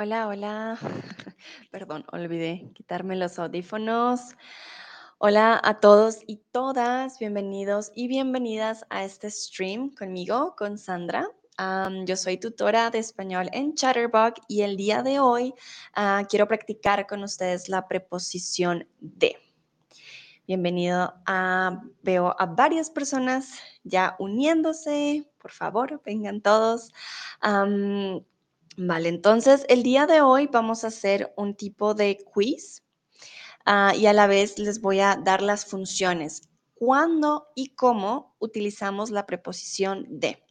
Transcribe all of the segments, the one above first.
Hola, hola. Perdón, olvidé quitarme los audífonos. Hola a todos y todas, bienvenidos y bienvenidas a este stream conmigo, con Sandra. Yo soy tutora de español en Chatterbug y el día de hoy ah, quiero practicar con ustedes la preposición de. Bienvenido a, veo a varias personas ya uniéndose. Por favor, vengan todos. Vale, entonces el día de hoy vamos a hacer un tipo de quiz ah, y a la vez les voy a dar las funciones. ¿Cuándo y cómo utilizamos la preposición de?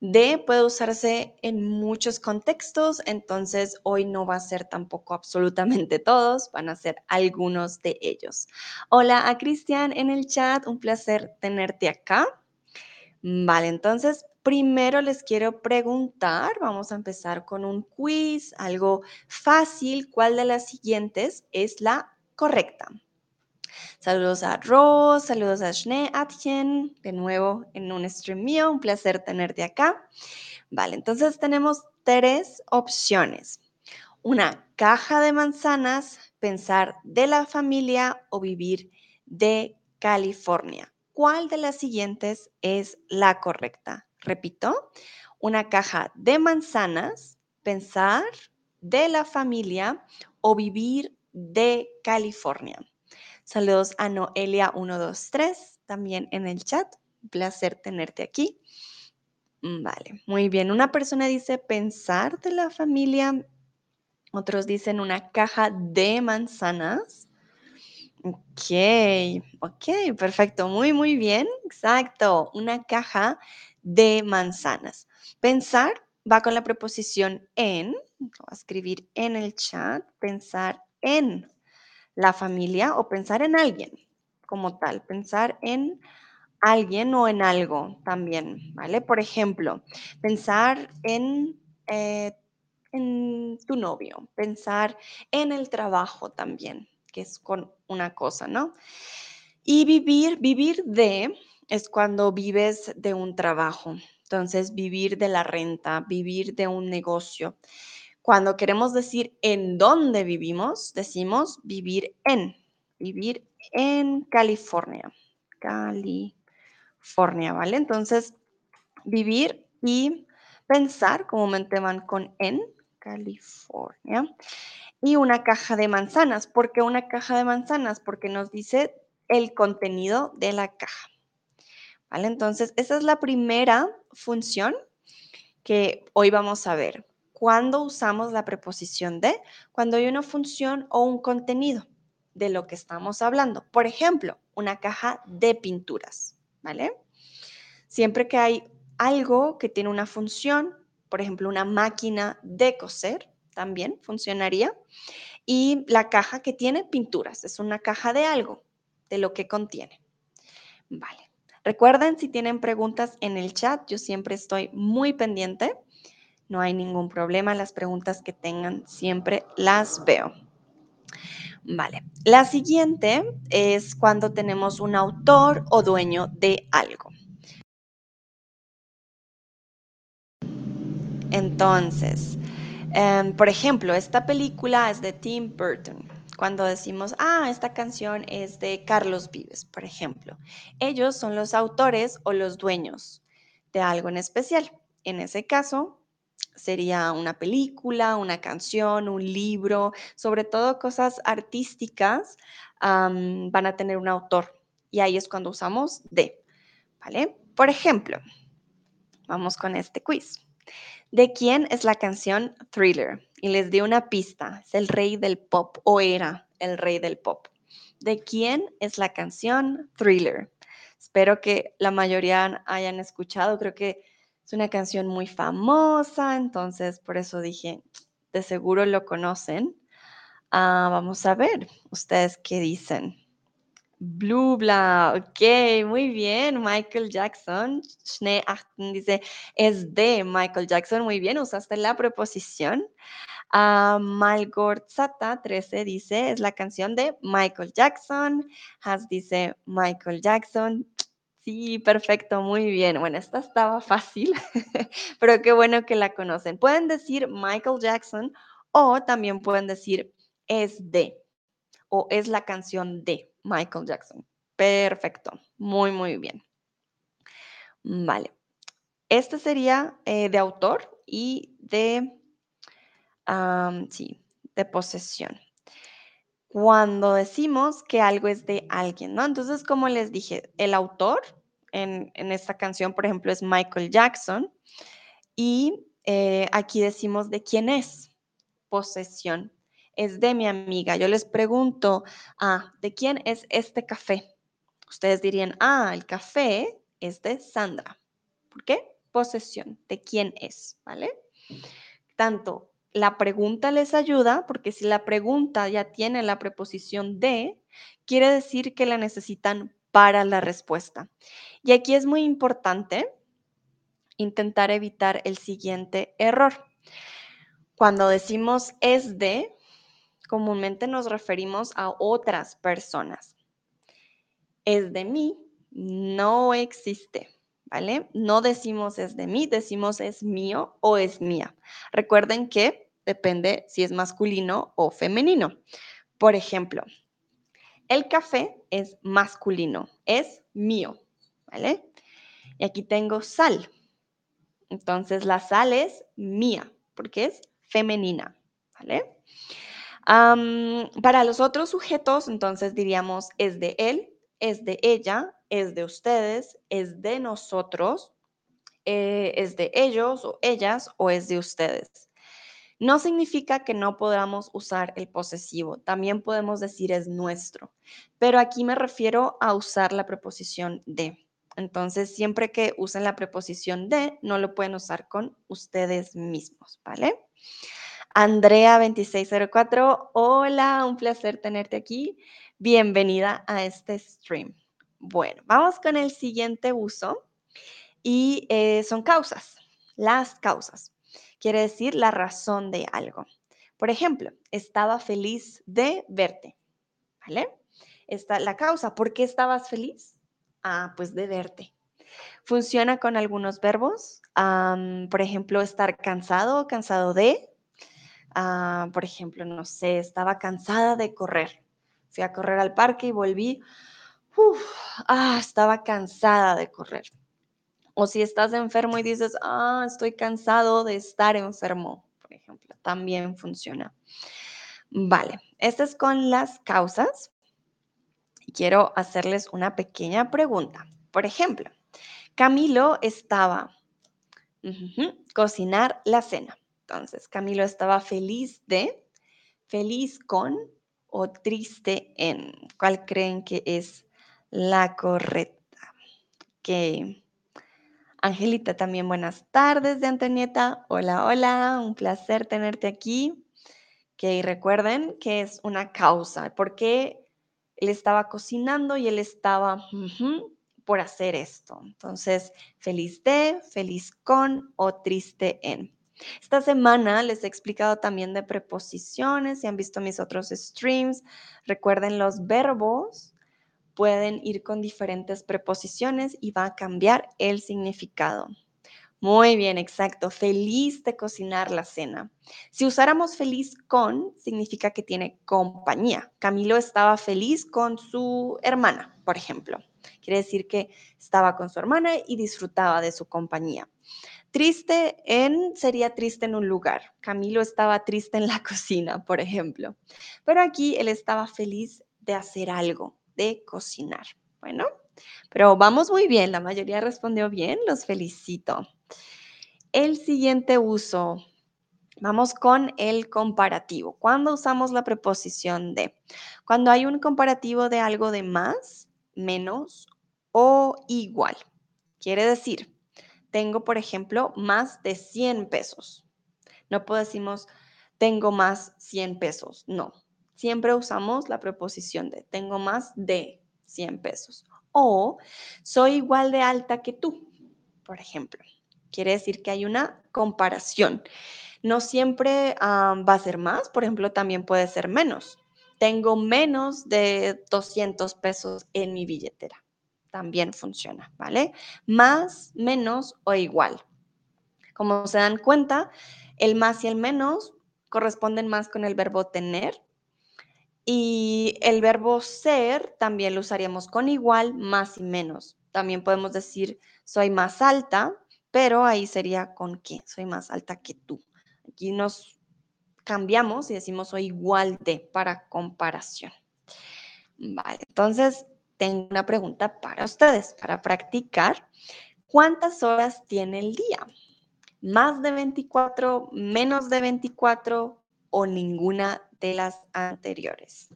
De puede usarse en muchos contextos, entonces hoy no va a ser tampoco absolutamente todos, van a ser algunos de ellos. Hola a Cristian en el chat, un placer tenerte acá. Vale, entonces primero les quiero preguntar, vamos a empezar con un quiz, algo fácil, ¿cuál de las siguientes es la correcta? Saludos a Ros, saludos a Schnee Atjen, de nuevo en un stream mío, un placer tenerte acá. Vale, entonces tenemos tres opciones. Una caja de manzanas, pensar de la familia o vivir de California. ¿Cuál de las siguientes es la correcta? Repito, una caja de manzanas, pensar de la familia o vivir de California. Saludos a Noelia123 también en el chat. Un placer tenerte aquí. Mm, Vale, muy bien. Una persona dice pensar de la familia, otros dicen una caja de manzanas. Ok, ok, perfecto, muy, muy bien, exacto, una caja de manzanas. Pensar va con la preposición en, voy a escribir en el chat, pensar en la familia o pensar en alguien como tal, pensar en alguien o en algo también, ¿vale? Por ejemplo, pensar en, eh, en tu novio, pensar en el trabajo también, que es con una cosa, ¿no? Y vivir, vivir de es cuando vives de un trabajo. Entonces, vivir de la renta, vivir de un negocio. Cuando queremos decir en dónde vivimos, decimos vivir en, vivir en California. California, ¿vale? Entonces, vivir y pensar comúnmente van con en, California. Y una caja de manzanas. ¿Por qué una caja de manzanas? Porque nos dice el contenido de la caja. ¿Vale? Entonces, esa es la primera función que hoy vamos a ver. ¿Cuándo usamos la preposición de? Cuando hay una función o un contenido de lo que estamos hablando. Por ejemplo, una caja de pinturas, ¿vale? Siempre que hay algo que tiene una función, por ejemplo, una máquina de coser, también funcionaría. Y la caja que tiene pinturas, es una caja de algo, de lo que contiene. Vale. Recuerden, si tienen preguntas en el chat, yo siempre estoy muy pendiente. No hay ningún problema, las preguntas que tengan siempre las veo. Vale, la siguiente es cuando tenemos un autor o dueño de algo. Entonces, um, por ejemplo, esta película es de Tim Burton. Cuando decimos, ah, esta canción es de Carlos Vives, por ejemplo. Ellos son los autores o los dueños de algo en especial. En ese caso, sería una película, una canción, un libro, sobre todo cosas artísticas, van a tener un autor. Y ahí es cuando usamos de, ¿vale? Por ejemplo, vamos con este quiz. ¿De quién es la canción Thriller? Y les di una pista, es el rey del pop o era el rey del pop. ¿De quién es la canción Thriller? Espero que la mayoría hayan escuchado, creo que es una canción muy famosa, entonces por eso dije, de seguro lo conocen. Ah, vamos a ver, ustedes qué dicen. Blue Bla, ok, muy bien, Michael Jackson. Schnee Achten dice, es de Michael Jackson, muy bien, usaste la preposición. Uh, Malgorzata 13 dice, es la canción de Michael Jackson. Has dice, Michael Jackson. Sí, perfecto, muy bien. Bueno, esta estaba fácil, pero qué bueno que la conocen. Pueden decir Michael Jackson O también pueden decir es de o es la canción de Michael Jackson. Perfecto, muy, muy bien. Vale. Este sería eh, de autor y de, sí, de posesión. Cuando decimos que algo es de alguien, ¿no? Entonces, como les dije, el autor en, esta canción, por ejemplo, es Michael Jackson y eh, aquí decimos de quién es posesión. Es de mi amiga. Yo les pregunto, ah, ¿de quién es este café? Ustedes dirían, ah, el café es de Sandra. ¿Por qué? posesión, de quién es, ¿vale? Tanto la pregunta les ayuda, porque si la pregunta ya tiene la preposición de, quiere decir que la necesitan para la respuesta. Y aquí es muy importante intentar evitar el siguiente error. Cuando decimos es de, comúnmente nos referimos a otras personas. Es de mí, no existe. ¿vale? No decimos es de mí, decimos es mío o es mía. Recuerden que depende si es masculino o femenino. Por ejemplo, el café es masculino, es mío, ¿vale? Y aquí tengo sal. Entonces la sal es mía, porque es femenina, ¿vale? Para los otros sujetos, entonces diríamos es de él, es de ella, es de ustedes, es de nosotros, eh, es de ellos o ellas o es de ustedes. No significa que no podamos usar el posesivo, también podemos decir es nuestro, pero aquí me refiero a usar la preposición de. Entonces, siempre que usen la preposición de, no lo pueden usar con ustedes mismos, ¿vale? Andrea2604, hola, un placer tenerte aquí. Bienvenida a este stream. Bueno, vamos con el siguiente uso y eh, son causas, las causas. Quiere decir la razón de algo. Por ejemplo, estaba feliz de verte, ¿vale? Esta, la causa, ¿por qué estabas feliz? Ah, pues de verte. Funciona con algunos verbos, por ejemplo, estar cansado, cansado de, ah, por ejemplo, no sé, estaba cansada de correr. Fui a correr al parque y volví. ah, estaba cansada de correr. O si estás enfermo y dices, ah, estoy cansado de estar enfermo, por ejemplo, también funciona. Vale, estas es con las causas. Quiero hacerles una pequeña pregunta. Por ejemplo, Camilo estaba cocinar la cena. Entonces, Camilo estaba feliz de, feliz con o triste en? ¿Cuál creen que es la correcta? Que Angelita también, buenas tardes de Antonieta. Hola, hola, un placer tenerte aquí. Que recuerden que es una causa, porque él estaba cocinando y él estaba por hacer esto. Entonces, feliz de, feliz con o triste en. Esta semana les he explicado también de preposiciones, si han visto mis otros streams, recuerden los verbos pueden ir con diferentes preposiciones y va a cambiar el significado. Muy bien, exacto. Feliz de cocinar la cena. Si usáramos feliz con, significa que tiene compañía. Camilo estaba feliz con su hermana, por ejemplo. Quiere decir que estaba con su hermana y disfrutaba de su compañía. Triste en sería triste en un lugar. Camilo estaba triste en la cocina, por ejemplo. Pero aquí él estaba feliz de hacer algo, de cocinar. Bueno, pero vamos muy bien. La mayoría respondió bien. Los felicito. El siguiente uso. Vamos con el comparativo. ¿Cuándo usamos la preposición de? Cuando hay un comparativo de algo de más, menos o igual. Quiere decir, tengo, por ejemplo, más de 100 pesos. No puedo decimos, tengo más 100 pesos. No, siempre usamos la preposición de, tengo más de 100 pesos. O soy igual de alta que tú, por ejemplo. Quiere decir que hay una comparación. No siempre va a ser más, por ejemplo, también puede ser menos. Tengo menos de 200 pesos en mi billetera también funciona, ¿vale? Más, menos o igual. Como se dan cuenta, el más y el menos corresponden más con el verbo tener. Y el verbo ser también lo usaríamos con igual, más y menos. También podemos decir soy más alta, pero ahí sería con qué, soy más alta que tú. Aquí nos cambiamos y decimos soy igual de para comparación. Vale, entonces tengo una pregunta para ustedes, para practicar. ¿Cuántas horas tiene el día? ¿Más de 24, menos de 24 o ninguna de las anteriores?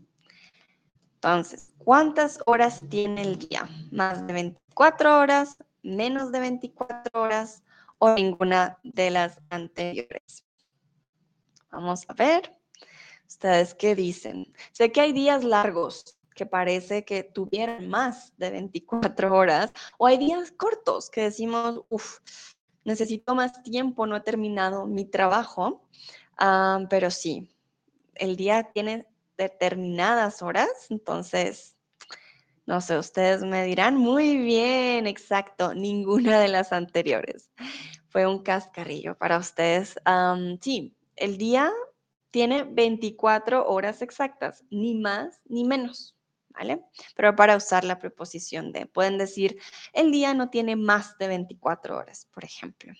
Entonces, ¿cuántas horas tiene el día? ¿Más de 24 horas, menos de 24 horas o ninguna de las anteriores? Vamos a ver. ¿Ustedes qué dicen? Sé que hay días largos que parece que tuvieran más de 24 horas o hay días cortos que decimos, uff, necesito más tiempo, no he terminado mi trabajo, ah, pero sí, el día tiene determinadas horas, entonces, no sé, ustedes me dirán, muy bien, exacto, ninguna de las anteriores. Fue un cascarrillo para ustedes. sí, el día tiene 24 horas exactas, ni más ni menos. Pero para usar la preposición de, pueden decir, el día no tiene más de 24 horas, por ejemplo.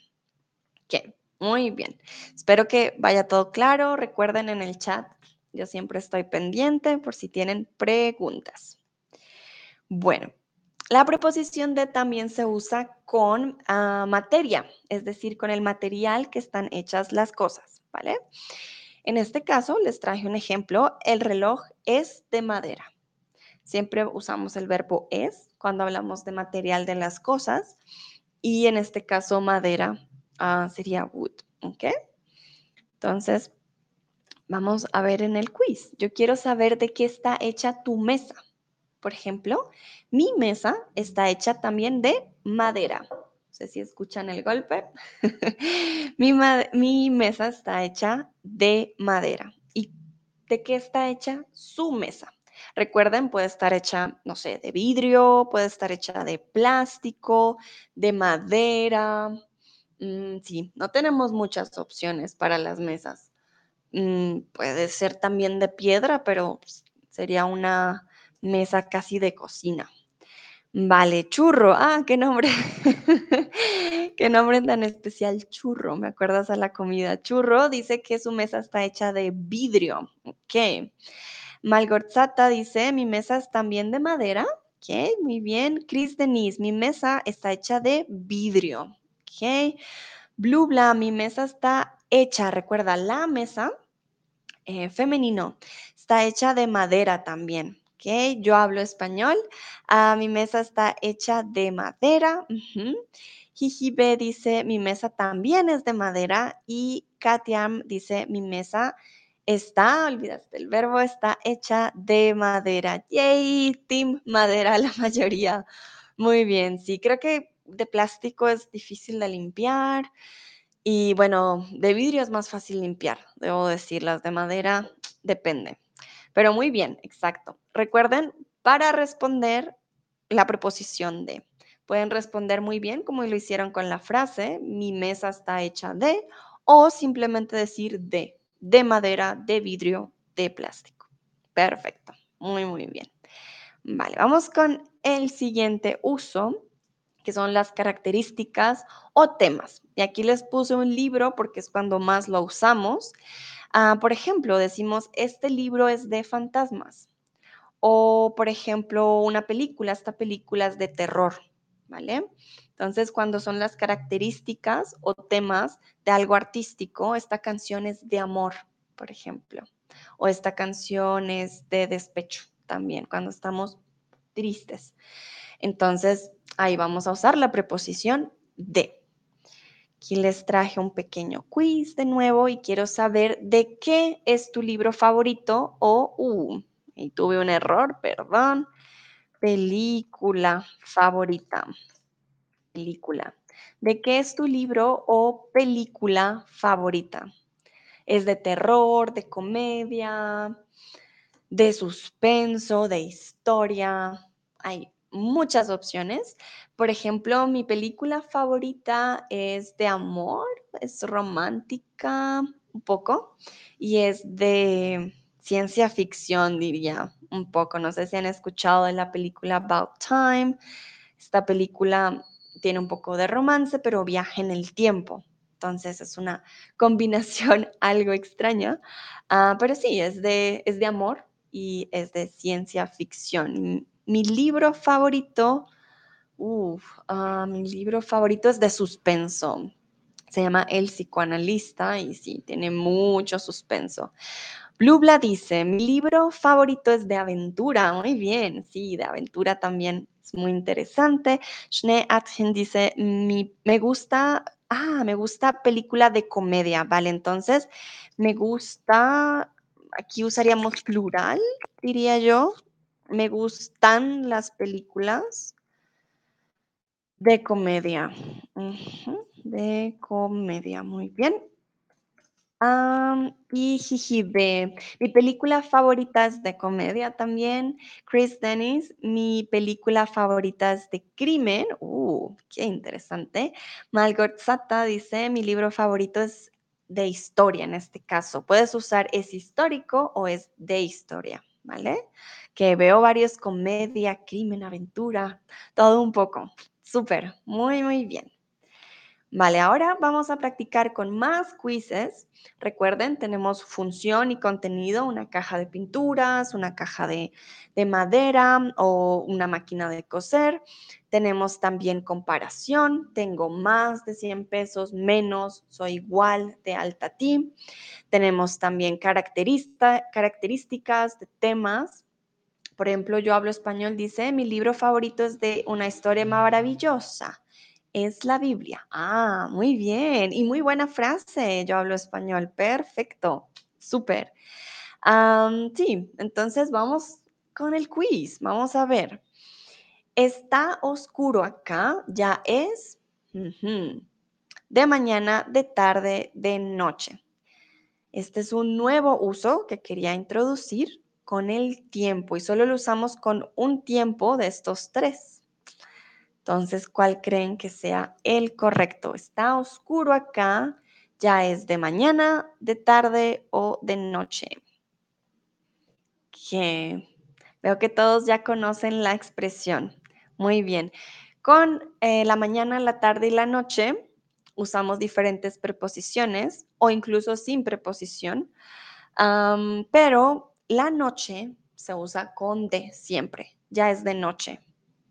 Ok, muy bien. Espero que vaya todo claro. Recuerden en el chat, yo siempre estoy pendiente por si tienen preguntas. Bueno, la preposición de también se usa con ah, materia, es decir, con el material que están hechas las cosas, ¿vale? En este caso, les traje un ejemplo. El reloj es de madera. Siempre usamos el verbo es cuando hablamos de material de las cosas. Y en este caso, madera ah, sería wood. ¿Ok? Entonces, Vamos a ver en el quiz. Yo quiero saber de qué está hecha tu mesa. Por ejemplo, mi mesa está hecha también de madera. No sé si escuchan el golpe. mi, mi mesa está hecha de madera. ¿Y de qué está hecha su mesa? Recuerden, puede estar hecha, no sé, de vidrio, puede estar hecha de plástico, de madera. Mm, sí, no tenemos muchas opciones para las mesas. Mm, puede ser también de piedra, pero pues, sería una mesa casi de cocina. Vale, churro. Ah, qué nombre. qué nombre tan especial, churro. ¿Me acuerdas a la comida? Churro dice que su mesa está hecha de vidrio. Ok. Malgorzata dice, mi mesa es también de madera. Ok, muy bien. Chris Denise, mi mesa está hecha de vidrio. Ok. Blue Bla, mi mesa está hecha, recuerda, la mesa eh, femenino. Está hecha de madera también. ¿ok? Yo hablo español. Ah, mi mesa está hecha de madera. Jijibe dice, mi mesa también es de madera. Y Katiam dice, mi mesa está, olvidaste el verbo, está hecha de madera. Yay, team madera la mayoría. Muy bien, sí, creo que de plástico es difícil de limpiar. Y bueno, de vidrio es más fácil limpiar, debo decir, las de madera depende. Pero muy bien, exacto. Recuerden, para responder la preposición de, pueden responder muy bien como lo hicieron con la frase, mi mesa está hecha de, o simplemente decir de, de madera, de vidrio, de plástico. Perfecto, muy, muy bien. Vale, vamos con el siguiente uso que son las características o temas. Y aquí les puse un libro porque es cuando más lo usamos. Ah, por ejemplo, decimos, este libro es de fantasmas. O, por ejemplo, una película, esta película es de terror, ¿vale? Entonces, cuando son las características o temas de algo artístico, esta canción es de amor, por ejemplo. O esta canción es de despecho también, cuando estamos tristes. Entonces, ahí vamos a usar la preposición de. Aquí les traje un pequeño quiz de nuevo y quiero saber de qué es tu libro favorito o, uh, y tuve un error, perdón, película favorita. ¿De qué es tu libro o película favorita? ¿Es de terror, de comedia, de suspenso, de historia? Hay muchas opciones. Por ejemplo, mi película favorita es de amor, es romántica. un poco y es de ciencia ficción, diría, un poco. No sé si han escuchado de la película About Time. Esta película tiene un poco de romance, pero viaja en el tiempo. Entonces es una combinación algo extraña, ah, pero sí, es de, es de amor y es de ciencia ficción. Mi libro favorito, ah, mi libro favorito es de suspenso. Se llama El psicoanalista y sí, tiene mucho suspenso. Blubla dice, mi libro favorito es de aventura. Muy bien, sí, de aventura también muy interesante. Schnee Atchen dice, me gusta, ah, me gusta película de comedia, ¿vale? Entonces, me gusta, aquí usaríamos plural, diría yo. Me gustan las películas de comedia. de comedia, muy bien y Jijibe. Mi película favorita es de comedia también. Chris Dennis. Mi película favorita es de crimen. Uh, qué interesante. Malgot Sata dice: Mi libro favorito es de historia en este caso. Puedes usar es histórico o es de historia, ¿vale? Que veo varios comedia, crimen, aventura, todo un poco. Súper, muy, muy bien. Vale, ahora vamos a practicar con más quizzes. Recuerden, tenemos función y contenido, una caja de pinturas, una caja de, madera o una máquina de coser. Tenemos también comparación, tengo más de 100 pesos, menos, soy igual de alta ti. Tenemos también características de temas. Por ejemplo, yo hablo español, dice, mi libro favorito es de una historia maravillosa es la Biblia. Ah, muy bien. Y muy buena frase. Yo hablo español. Perfecto. Súper. sí, entonces vamos con el quiz. Vamos a ver. Está oscuro acá. Ya es de mañana, de tarde, de noche. Este es un nuevo uso que quería introducir con el tiempo y solo lo usamos con un tiempo de estos tres. Entonces, ¿cuál creen que sea el correcto? Está oscuro acá, ya es de mañana, de tarde o de noche. Veo que todos ya conocen la expresión. Muy bien. Con eh, la mañana, la tarde y la noche usamos diferentes preposiciones o incluso sin preposición, pero la noche se usa con de siempre, ya es de noche.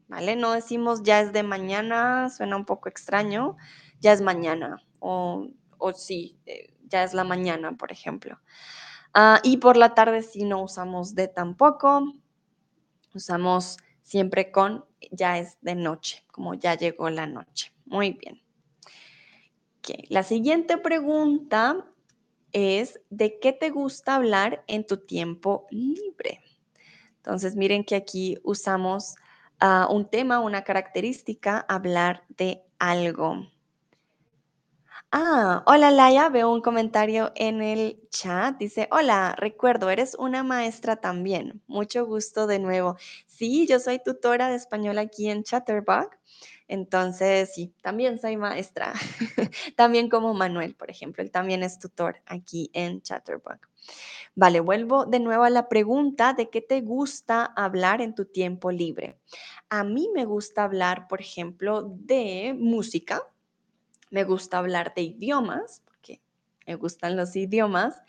¿Vale? No decimos ya es de mañana, suena un poco extraño, ya es mañana, o, o sí, eh, ya es la mañana, por ejemplo. Ah, y por la tarde sí no usamos de tampoco, usamos siempre con ya es de noche, como ya llegó la noche. Muy bien. La siguiente pregunta es, ¿de qué te gusta hablar en tu tiempo libre? Entonces, miren que aquí usamos un tema, una característica, hablar de algo. Ah, hola Laia, veo un comentario en el chat. Dice, hola, recuerdo, eres una maestra también. Mucho gusto de nuevo. Sí, yo soy tutora de español aquí en Chatterbug. Entonces, sí, también soy maestra. también como Manuel, por ejemplo, él también es tutor aquí en Chatterbug. Vale, vuelvo de nuevo a la pregunta de qué te gusta hablar en tu tiempo libre. A mí me gusta hablar, por ejemplo, de música, me gusta hablar de idiomas, porque me gustan los idiomas,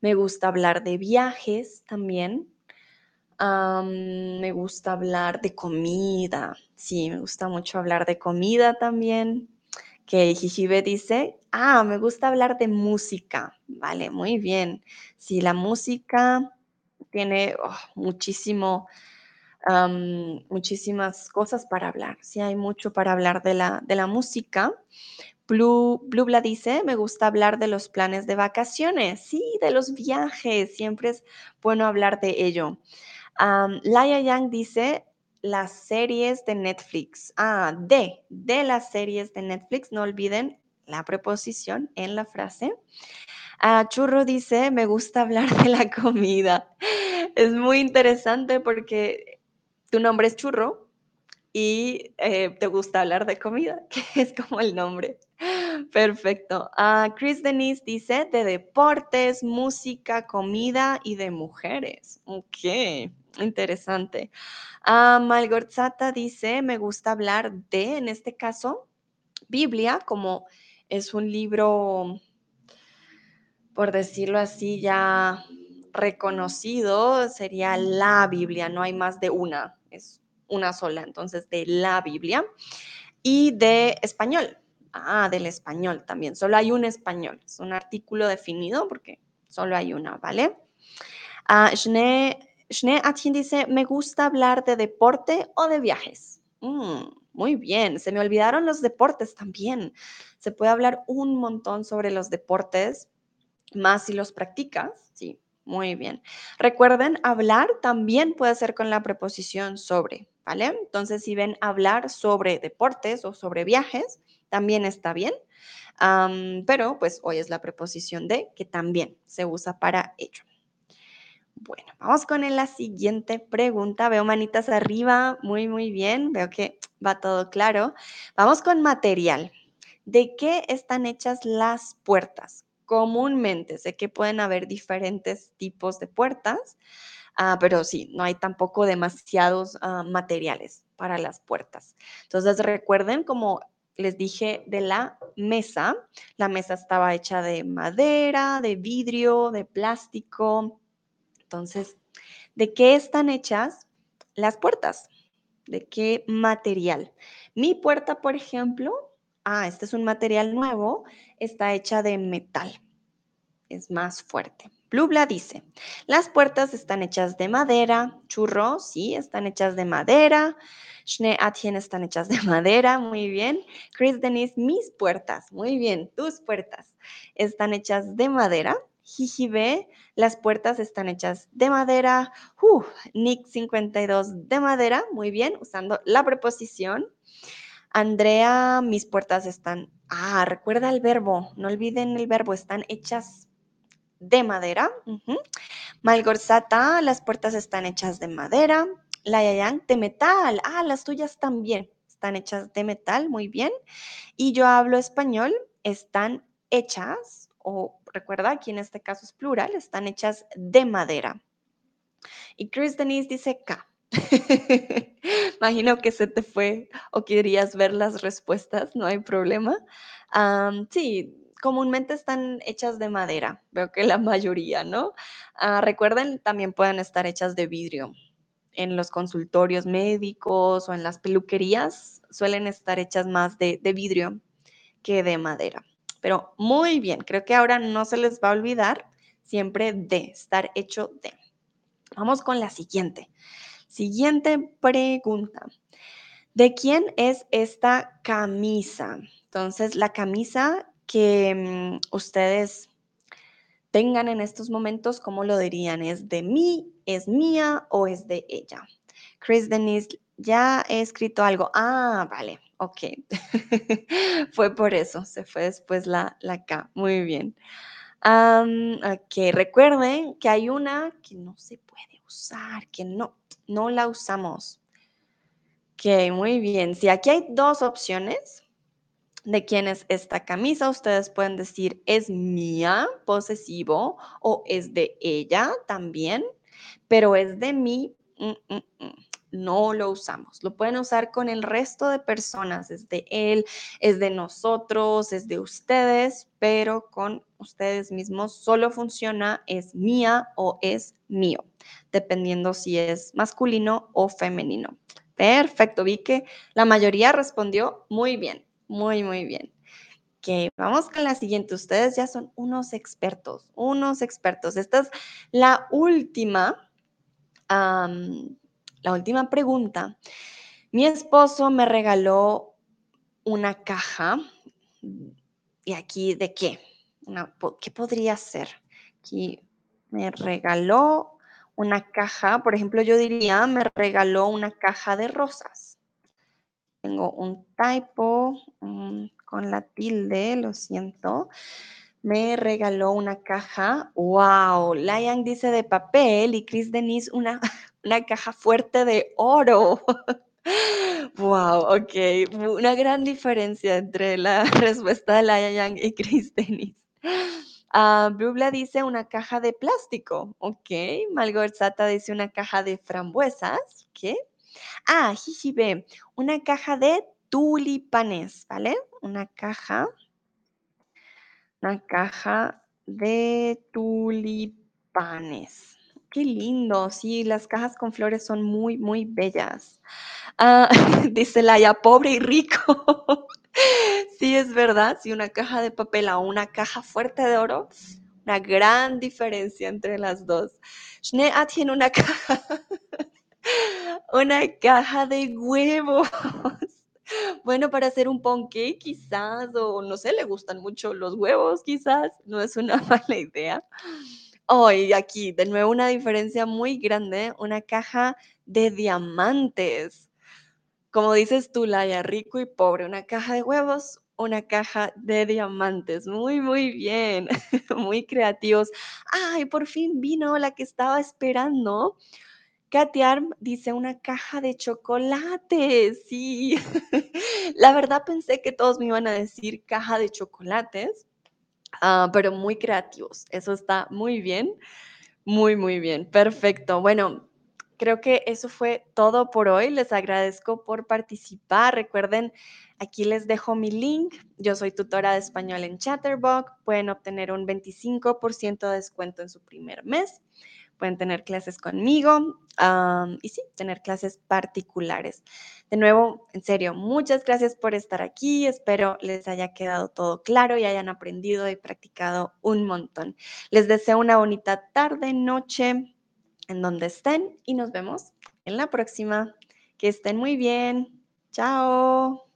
me gusta hablar de viajes también, me gusta hablar de comida, sí, me gusta mucho hablar de comida también, que Jijibe dice, ah, me gusta hablar de música, vale, muy bien. Sí, la música tiene oh, muchísimo, muchísimas cosas para hablar, sí, hay mucho para hablar de la, de la música. Blue, Blubla dice, me gusta hablar de los planes de vacaciones, sí, de los viajes, siempre es bueno hablar de ello. Laia Yang dice, las series de Netflix. Ah, de, de las series de Netflix. No olviden la preposición en la frase. Ah, Churro dice, me gusta hablar de la comida. Es muy interesante porque tu nombre es Churro y eh, te gusta hablar de comida, que es como el nombre. Perfecto. Ah, Chris Denise dice de deportes, música, comida y de mujeres. Ok, interesante. Ah, Malgorzata dice, me gusta hablar de, en este caso, Biblia, como es un libro, por decirlo así, ya reconocido, sería la Biblia, no hay más de una, es una sola, entonces de la Biblia. Y de español, ah, del español también, solo hay un español, es un artículo definido porque solo hay una, ¿vale? Uh, Schnee Atien dice, me gusta hablar de deporte o de viajes. Mm, muy bien, se me olvidaron los deportes también. Se puede hablar un montón sobre los deportes, más si los practicas, sí, muy bien. Recuerden, hablar también puede ser con la preposición sobre, Entonces, si ven hablar sobre deportes o sobre viajes, también está bien. pero pues hoy es la preposición de que también se usa para ello. Bueno, vamos con la siguiente pregunta. Veo manitas arriba, muy, muy bien. Veo que va todo claro. Vamos con material. ¿De qué están hechas las puertas? Comúnmente, sé que pueden haber diferentes tipos de puertas, ah, pero sí, no hay tampoco demasiados ah, materiales para las puertas. Entonces recuerden, como les dije, de la mesa. La mesa estaba hecha de madera, de vidrio, de plástico, entonces, ¿de qué están hechas las puertas? ¿De qué material? Mi puerta, por ejemplo, ah, este es un material nuevo, está hecha de metal. Es más fuerte. Blubla dice, las puertas están hechas de madera. Churro, sí, están hechas de madera. Schnee Atien están hechas de madera, muy bien. Chris Denise, mis puertas, muy bien, tus puertas están hechas de madera. Jijibe, las puertas están hechas de madera. Nick 52 de madera, muy bien, usando la preposición. Andrea, mis puertas están. Ah, recuerda el verbo, no olviden el verbo, están hechas de madera. Malgorzata, las puertas están hechas de madera. La Yayang, de metal. Ah, las tuyas también están hechas de metal, muy bien. Y yo hablo español, están hechas o recuerda, aquí en este caso es plural, están hechas de madera. Y Chris Denise dice K. Imagino que se te fue o querías ver las respuestas, no hay problema. sí, comúnmente están hechas de madera, veo que la mayoría, ¿no? Ah, recuerden, también pueden estar hechas de vidrio. En los consultorios médicos o en las peluquerías suelen estar hechas más de vidrio que de madera. Pero muy bien, creo que ahora no se les va a olvidar siempre de estar hecho de. Vamos con la siguiente. Siguiente pregunta. ¿De quién es esta camisa? Entonces, la camisa que mm, ustedes tengan en estos momentos, ¿cómo lo dirían? ¿Es de mí, es mía o es de ella? Chris Denise, ya he escrito algo. Ah, vale. Ok, fue por eso, se fue después la, la K. Muy bien. ok, recuerden que hay una que no se puede usar, que no, no la usamos. Ok, muy bien. Si aquí hay dos opciones de quién es esta camisa, ustedes pueden decir es mía, posesivo, o es de ella también, pero es de mí. Mm, mm, mm no lo usamos. Lo pueden usar con el resto de personas, es de él, es de nosotros, es de ustedes, pero con ustedes mismos solo funciona es mía o es mío, dependiendo si es masculino o femenino. Perfecto, vi que la mayoría respondió muy bien, muy, muy bien. Ok, vamos con la siguiente. Ustedes ya son unos expertos, unos expertos. Esta es la última la última pregunta. Mi esposo me regaló una caja. ¿Y aquí de qué? ¿Qué podría ser? Aquí me regaló una caja, por ejemplo, yo diría, me regaló una caja de rosas. Tengo un typo mm, con la tilde, lo siento. Me regaló una caja. ¡Wow! Lion dice de papel y Chris Denise una una caja fuerte de oro. wow, ok. Una gran diferencia entre la respuesta de Laia y Chris Dennis. Ah, Blubla dice una caja de plástico. Ok. Malgorzata dice una caja de frambuesas. ¿Qué? Ah, Jijibe, una caja de tulipanes, ¿vale? Una caja. Una caja de tulipanes. Qué lindo, sí, las cajas con flores son muy, muy bellas. Ah, dice Laia, pobre y rico. sí, es verdad, sí, una caja de papel a una caja fuerte de oro, una gran diferencia entre las dos. Schnee tiene una caja, una caja de huevos. Bueno, para hacer un ponqué quizás, o no sé, le gustan mucho los huevos quizás, no es una mala idea. Hoy aquí, de nuevo, una diferencia muy grande, una caja de diamantes. Como dices tú, Laia, rico y pobre, una caja de huevos, una caja de diamantes. Muy, muy bien, muy creativos. Ay, por fin vino la que estaba esperando. Arm dice una caja de chocolates. Sí, la verdad pensé que todos me iban a decir caja de chocolates, ah, pero muy creativos. Eso está muy bien, muy, muy bien. Perfecto. Bueno, creo que eso fue todo por hoy. Les agradezco por participar. Recuerden, aquí les dejo mi link. Yo soy tutora de español en Chatterbox. Pueden obtener un 25% de descuento en su primer mes pueden tener clases conmigo y sí, tener clases particulares. De nuevo, en serio, muchas gracias por estar aquí. Espero les haya quedado todo claro y hayan aprendido y practicado un montón. Les deseo una bonita tarde, noche, en donde estén y nos vemos en la próxima. Que estén muy bien. Chao.